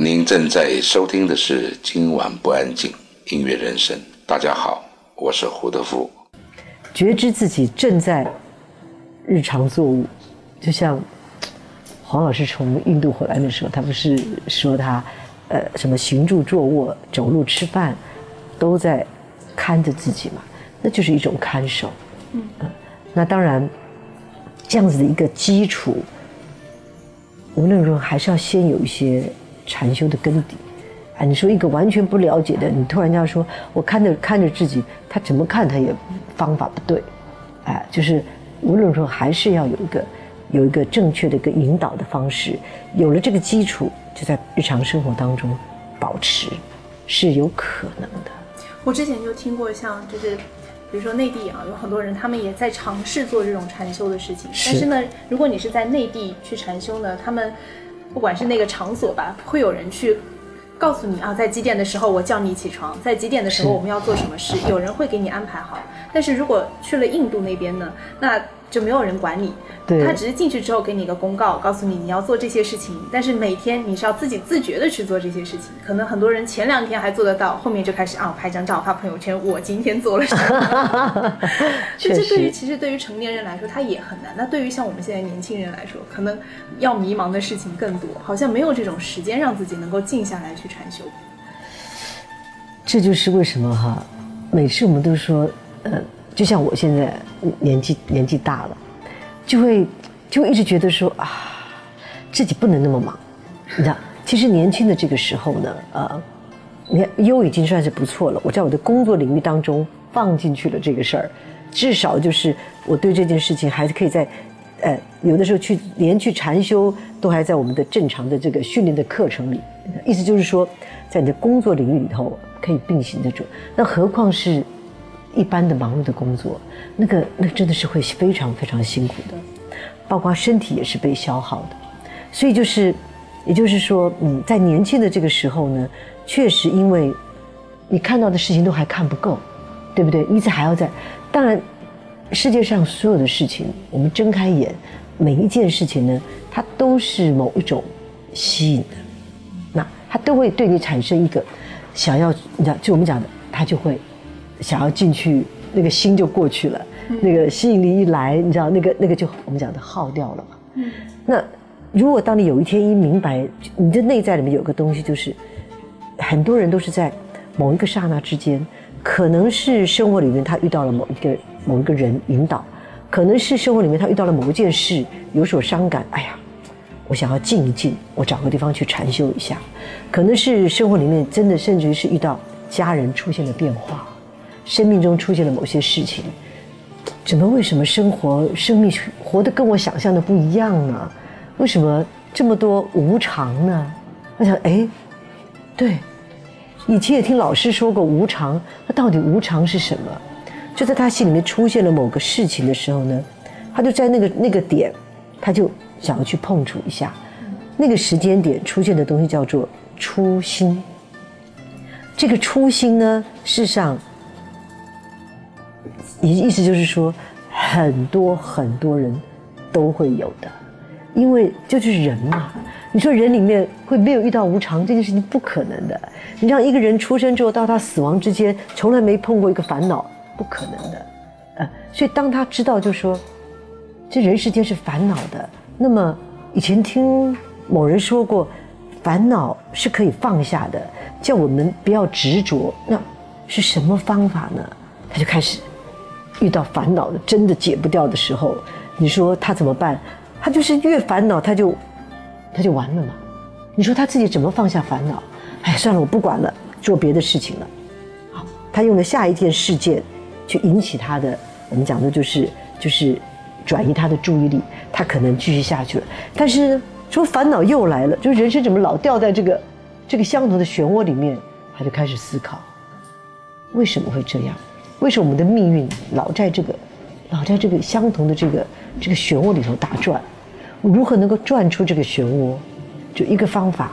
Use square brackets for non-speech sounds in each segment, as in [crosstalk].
您正在收听的是《今晚不安静》音乐人生。大家好，我是胡德夫。觉知自己正在日常作物，就像黄老师从印度回来的时候，他不是说他呃什么行住坐卧、走路吃饭，都在看着自己嘛？那就是一种看守。嗯嗯，那当然，这样子的一个基础，无论如何还是要先有一些。禅修的根底，啊，你说一个完全不了解的，你突然间说，我看着看着自己，他怎么看他也方法不对，哎，就是无论说还是要有一个有一个正确的一个引导的方式，有了这个基础，就在日常生活当中保持是有可能的。我之前就听过，像就是比如说内地啊，有很多人他们也在尝试做这种禅修的事情，但是呢，如果你是在内地去禅修呢，他们。不管是那个场所吧，会有人去告诉你啊，在几点的时候我叫你起床，在几点的时候我们要做什么事，有人会给你安排好。但是如果去了印度那边呢，那。就没有人管你，他只是进去之后给你一个公告，告诉你你要做这些事情，但是每天你是要自己自觉的去做这些事情。可能很多人前两天还做得到，后面就开始啊拍张照发朋友圈，我今天做了什么。[laughs] 就这对于其实对于成年人来说他也很难，那对于像我们现在年轻人来说，可能要迷茫的事情更多，好像没有这种时间让自己能够静下来去禅修。这就是为什么哈，每次我们都说，呃。就像我现在年纪年纪大了，就会就会一直觉得说啊，自己不能那么忙。你知道，其实年轻的这个时候呢，呃，你看优已经算是不错了。我在我的工作领域当中放进去了这个事儿，至少就是我对这件事情还是可以在，呃，有的时候去连去禅修都还在我们的正常的这个训练的课程里。意思就是说，在你的工作领域里头可以并行的住，那何况是。一般的忙碌的工作，那个那真的是会非常非常辛苦的，包括身体也是被消耗的。所以就是，也就是说，嗯，在年轻的这个时候呢，确实因为你看到的事情都还看不够，对不对？一直还要在。当然，世界上所有的事情，我们睁开眼，每一件事情呢，它都是某一种吸引的，那它都会对你产生一个想要，你知道，就我们讲的，它就会。想要进去，那个心就过去了，那个吸引力一来，你知道，那个那个就我们讲的耗掉了嘛。那如果当你有一天一明白，你的内在里面有个东西，就是很多人都是在某一个刹那之间，可能是生活里面他遇到了某一个某一个人引导，可能是生活里面他遇到了某一件事有所伤感，哎呀，我想要静一静，我找个地方去禅修一下，可能是生活里面真的甚至于是遇到家人出现了变化。生命中出现了某些事情，怎么为什么生活生命活得跟我想象的不一样呢？为什么这么多无常呢？我想，哎，对，以前也听老师说过无常，那到底无常是什么？就在他心里面出现了某个事情的时候呢，他就在那个那个点，他就想要去碰触一下，那个时间点出现的东西叫做初心。这个初心呢，事实上。意意思就是说，很多很多人都会有的，因为这就是人嘛。你说人里面会没有遇到无常这件事情不可能的。你让一个人出生之后到他死亡之间，从来没碰过一个烦恼，不可能的。呃，所以当他知道，就说这人世间是烦恼的。那么以前听某人说过，烦恼是可以放下的，叫我们不要执着。那是什么方法呢？他就开始。遇到烦恼的真的解不掉的时候，你说他怎么办？他就是越烦恼他就他就完了嘛。你说他自己怎么放下烦恼？哎，算了，我不管了，做别的事情了。好，他用了下一件事件去引起他的，我们讲的就是就是转移他的注意力，他可能继续下去了。但是说烦恼又来了，就是人生怎么老掉在这个这个相同的漩涡里面？他就开始思考，为什么会这样？为什么我们的命运老在这个，老在这个相同的这个这个漩涡里头打转？我如何能够转出这个漩涡？就一个方法，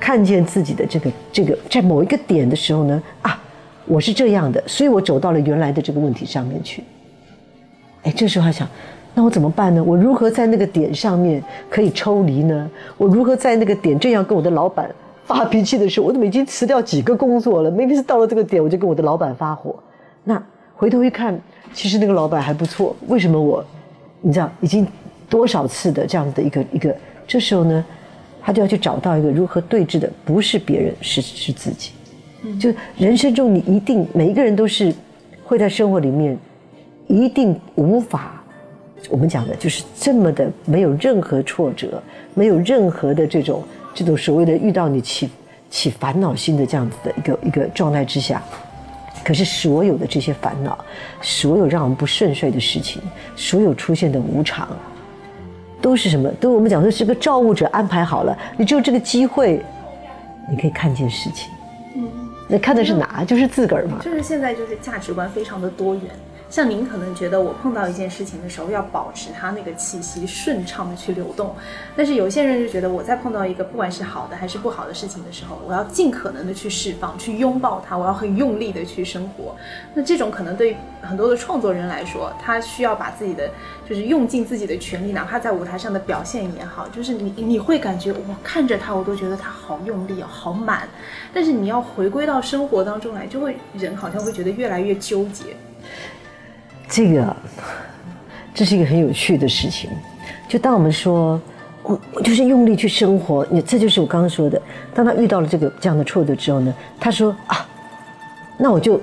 看见自己的这个这个在某一个点的时候呢？啊，我是这样的，所以我走到了原来的这个问题上面去。哎，这时候还想，那我怎么办呢？我如何在那个点上面可以抽离呢？我如何在那个点正要跟我的老板发脾气的时候，我怎么已经辞掉几个工作了？明明是到了这个点，我就跟我的老板发火。那回头一看，其实那个老板还不错。为什么我，你知道，已经多少次的这样的一个一个，这时候呢，他就要去找到一个如何对峙的，不是别人，是是自己。就人生中，你一定每一个人都是会在生活里面，一定无法。我们讲的就是这么的没有任何挫折，没有任何的这种这种所谓的遇到你起起烦恼心的这样子的一个一个状态之下，可是所有的这些烦恼，所有让我们不顺遂的事情，所有出现的无常，都是什么？都我们讲的是个造物者安排好了，你只有这个机会，你可以看见事情。嗯，那看的是哪？就是自个儿嘛。就是现在就是价值观非常的多元。像您可能觉得我碰到一件事情的时候，要保持它那个气息顺畅的去流动，但是有些人就觉得我在碰到一个不管是好的还是不好的事情的时候，我要尽可能的去释放，去拥抱它，我要很用力的去生活。那这种可能对很多的创作人来说，他需要把自己的就是用尽自己的全力，哪怕在舞台上的表现也好，就是你你会感觉我看着他，我都觉得他好用力哦，好满。但是你要回归到生活。当中来，就会人好像会觉得越来越纠结。这个，这是一个很有趣的事情。就当我们说，我我就是用力去生活，你这就是我刚刚说的。当他遇到了这个这样的挫折之后呢，他说啊，那我就，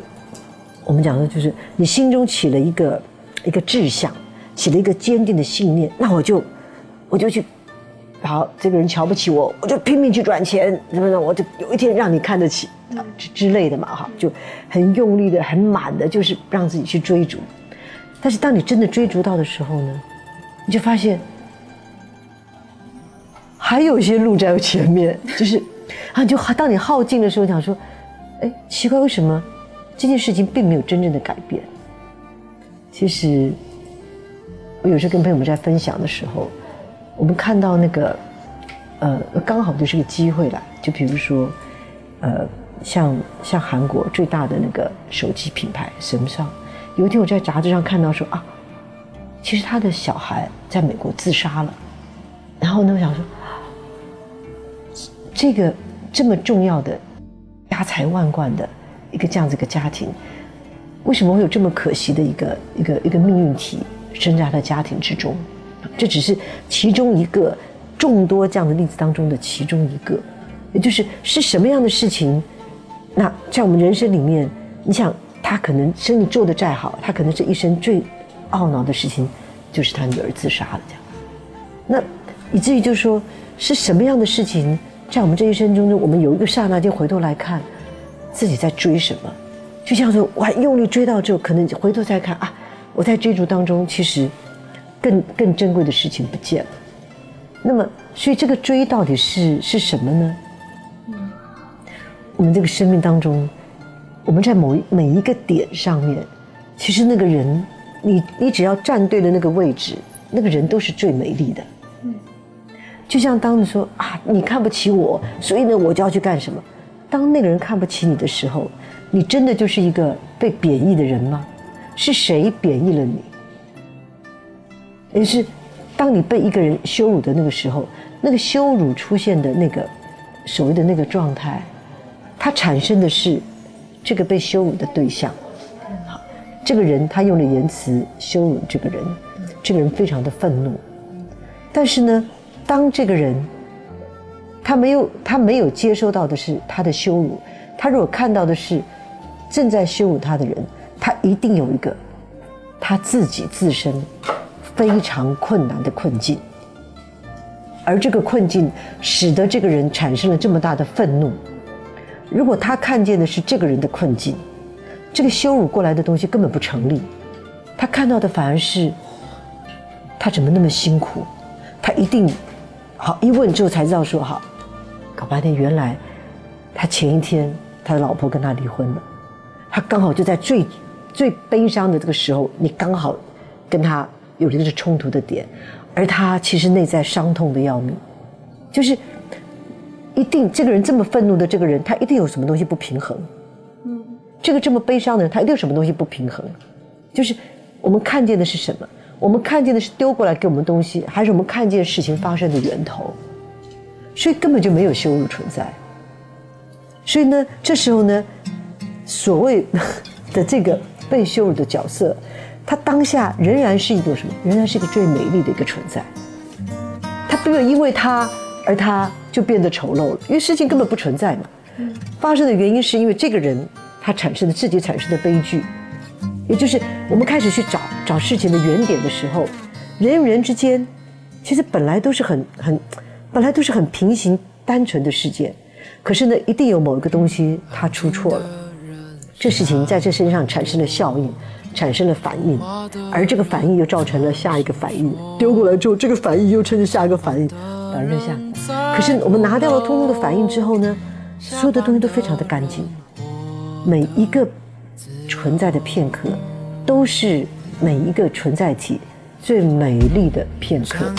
我们讲的就是你心中起了一个一个志向，起了一个坚定的信念，那我就我就去，好，这个人瞧不起我，我就拼命去赚钱，怎么怎，我就有一天让你看得起之之类的嘛，哈，就很用力的、很满的，就是让自己去追逐。但是当你真的追逐到的时候呢，你就发现还有一些路在我前面，就是啊，就当你耗尽的时候，想说，哎，奇怪，为什么这件事情并没有真正的改变？其实我有时候跟朋友们在分享的时候，我们看到那个，呃，刚好就是个机会了。就比如说，呃，像像韩国最大的那个手机品牌神尚。有一天我在杂志上看到说啊，其实他的小孩在美国自杀了，然后呢，我想说，这个这么重要的家财万贯的一个这样子一个家庭，为什么会有这么可惜的一个一个一个命运体生在他家庭之中？这只是其中一个众多这样的例子当中的其中一个，也就是是什么样的事情？那在我们人生里面，你想。他可能生意做得再好，他可能这一生最懊恼的事情，就是他女儿自杀了这样。那以至于就是说，是什么样的事情，在我们这一生中，我们有一个刹那间回头来看，自己在追什么？就像说，我还用力追到之后，可能回头再看啊，我在追逐当中，其实更更珍贵的事情不见了。那么，所以这个追到底是是什么呢？我们这个生命当中。我们在某一每一个点上面，其实那个人，你你只要站对了那个位置，那个人都是最美丽的。嗯，就像当你说啊，你看不起我，所以呢，我就要去干什么？当那个人看不起你的时候，你真的就是一个被贬义的人吗？是谁贬义了你？也是，当你被一个人羞辱的那个时候，那个羞辱出现的那个所谓的那个状态，它产生的是。这个被羞辱的对象，好，这个人他用了言辞羞辱这个人，这个人非常的愤怒，但是呢，当这个人他没有他没有接收到的是他的羞辱，他如果看到的是正在羞辱他的人，他一定有一个他自己自身非常困难的困境，而这个困境使得这个人产生了这么大的愤怒。如果他看见的是这个人的困境，这个羞辱过来的东西根本不成立，他看到的反而是他怎么那么辛苦，他一定好一问之后才知道说好，搞半天原来他前一天他的老婆跟他离婚了，他刚好就在最最悲伤的这个时候，你刚好跟他有一个冲突的点，而他其实内在伤痛的要命，就是。一定，这个人这么愤怒的这个人，他一定有什么东西不平衡。嗯，这个这么悲伤的人，他一定有什么东西不平衡。就是我们看见的是什么？我们看见的是丢过来给我们东西，还是我们看见事情发生的源头？所以根本就没有羞辱存在。所以呢，这时候呢，所谓 [laughs] 的这个被羞辱的角色，他当下仍然是一个什么？仍然是一个最美丽的一个存在。他不要因为他而他就变得丑陋了，因为事情根本不存在嘛。发生的原因是因为这个人他产生的自己产生的悲剧，也就是我们开始去找找事情的原点的时候，人与人之间其实本来都是很很，本来都是很平行单纯的事件，可是呢，一定有某一个东西它出错了，这事情在这身上产生了效应，产生了反应，而这个反应又造成了下一个反应，丢过来之后，这个反应又成了下一个反应，导致下。可是我们拿掉了通通的反应之后呢？所有的东西都非常的干净，每一个存在的片刻，都是每一个存在体最美丽的片刻。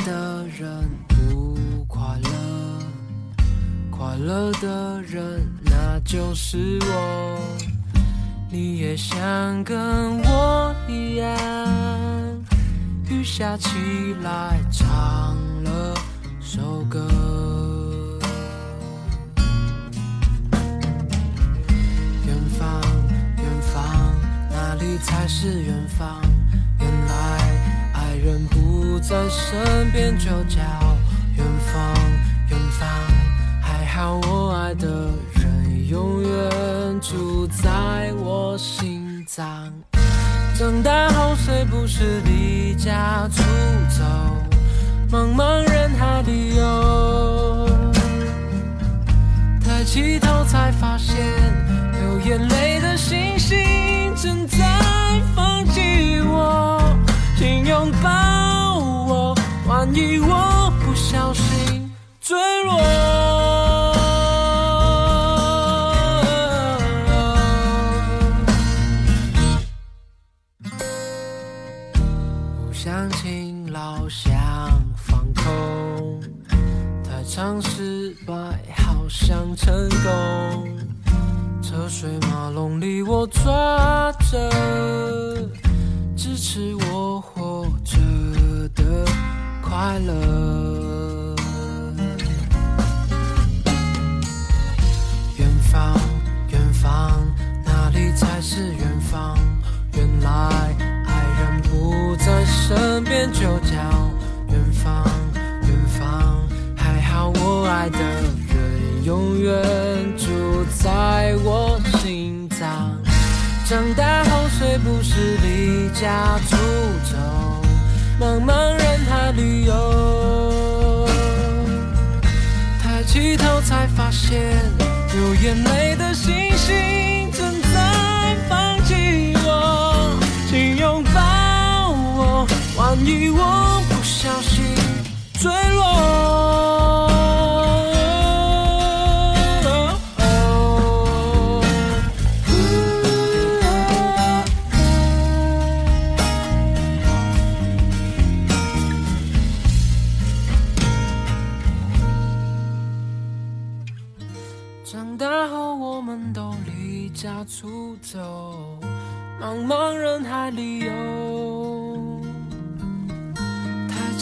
快乐的人，那就是我。你也想跟我一样，雨下起来，唱首歌。远方，远方，哪里才是远方。原来爱人不在身边，就叫远方。远方，还好我爱的人永远住在我心脏。长大后谁不是离家出走，茫茫人海里游。抬起头才发现，流眼泪的心成功。车水马龙里，我抓着。支持我活着的快乐。远方，远方，哪里才是远方？原来爱人不在身边，就家出走，茫茫人海旅游？抬起头才发现，流眼泪的心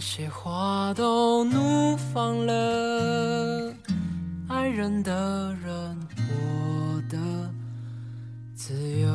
些花都怒放了，爱人的人，我的自由。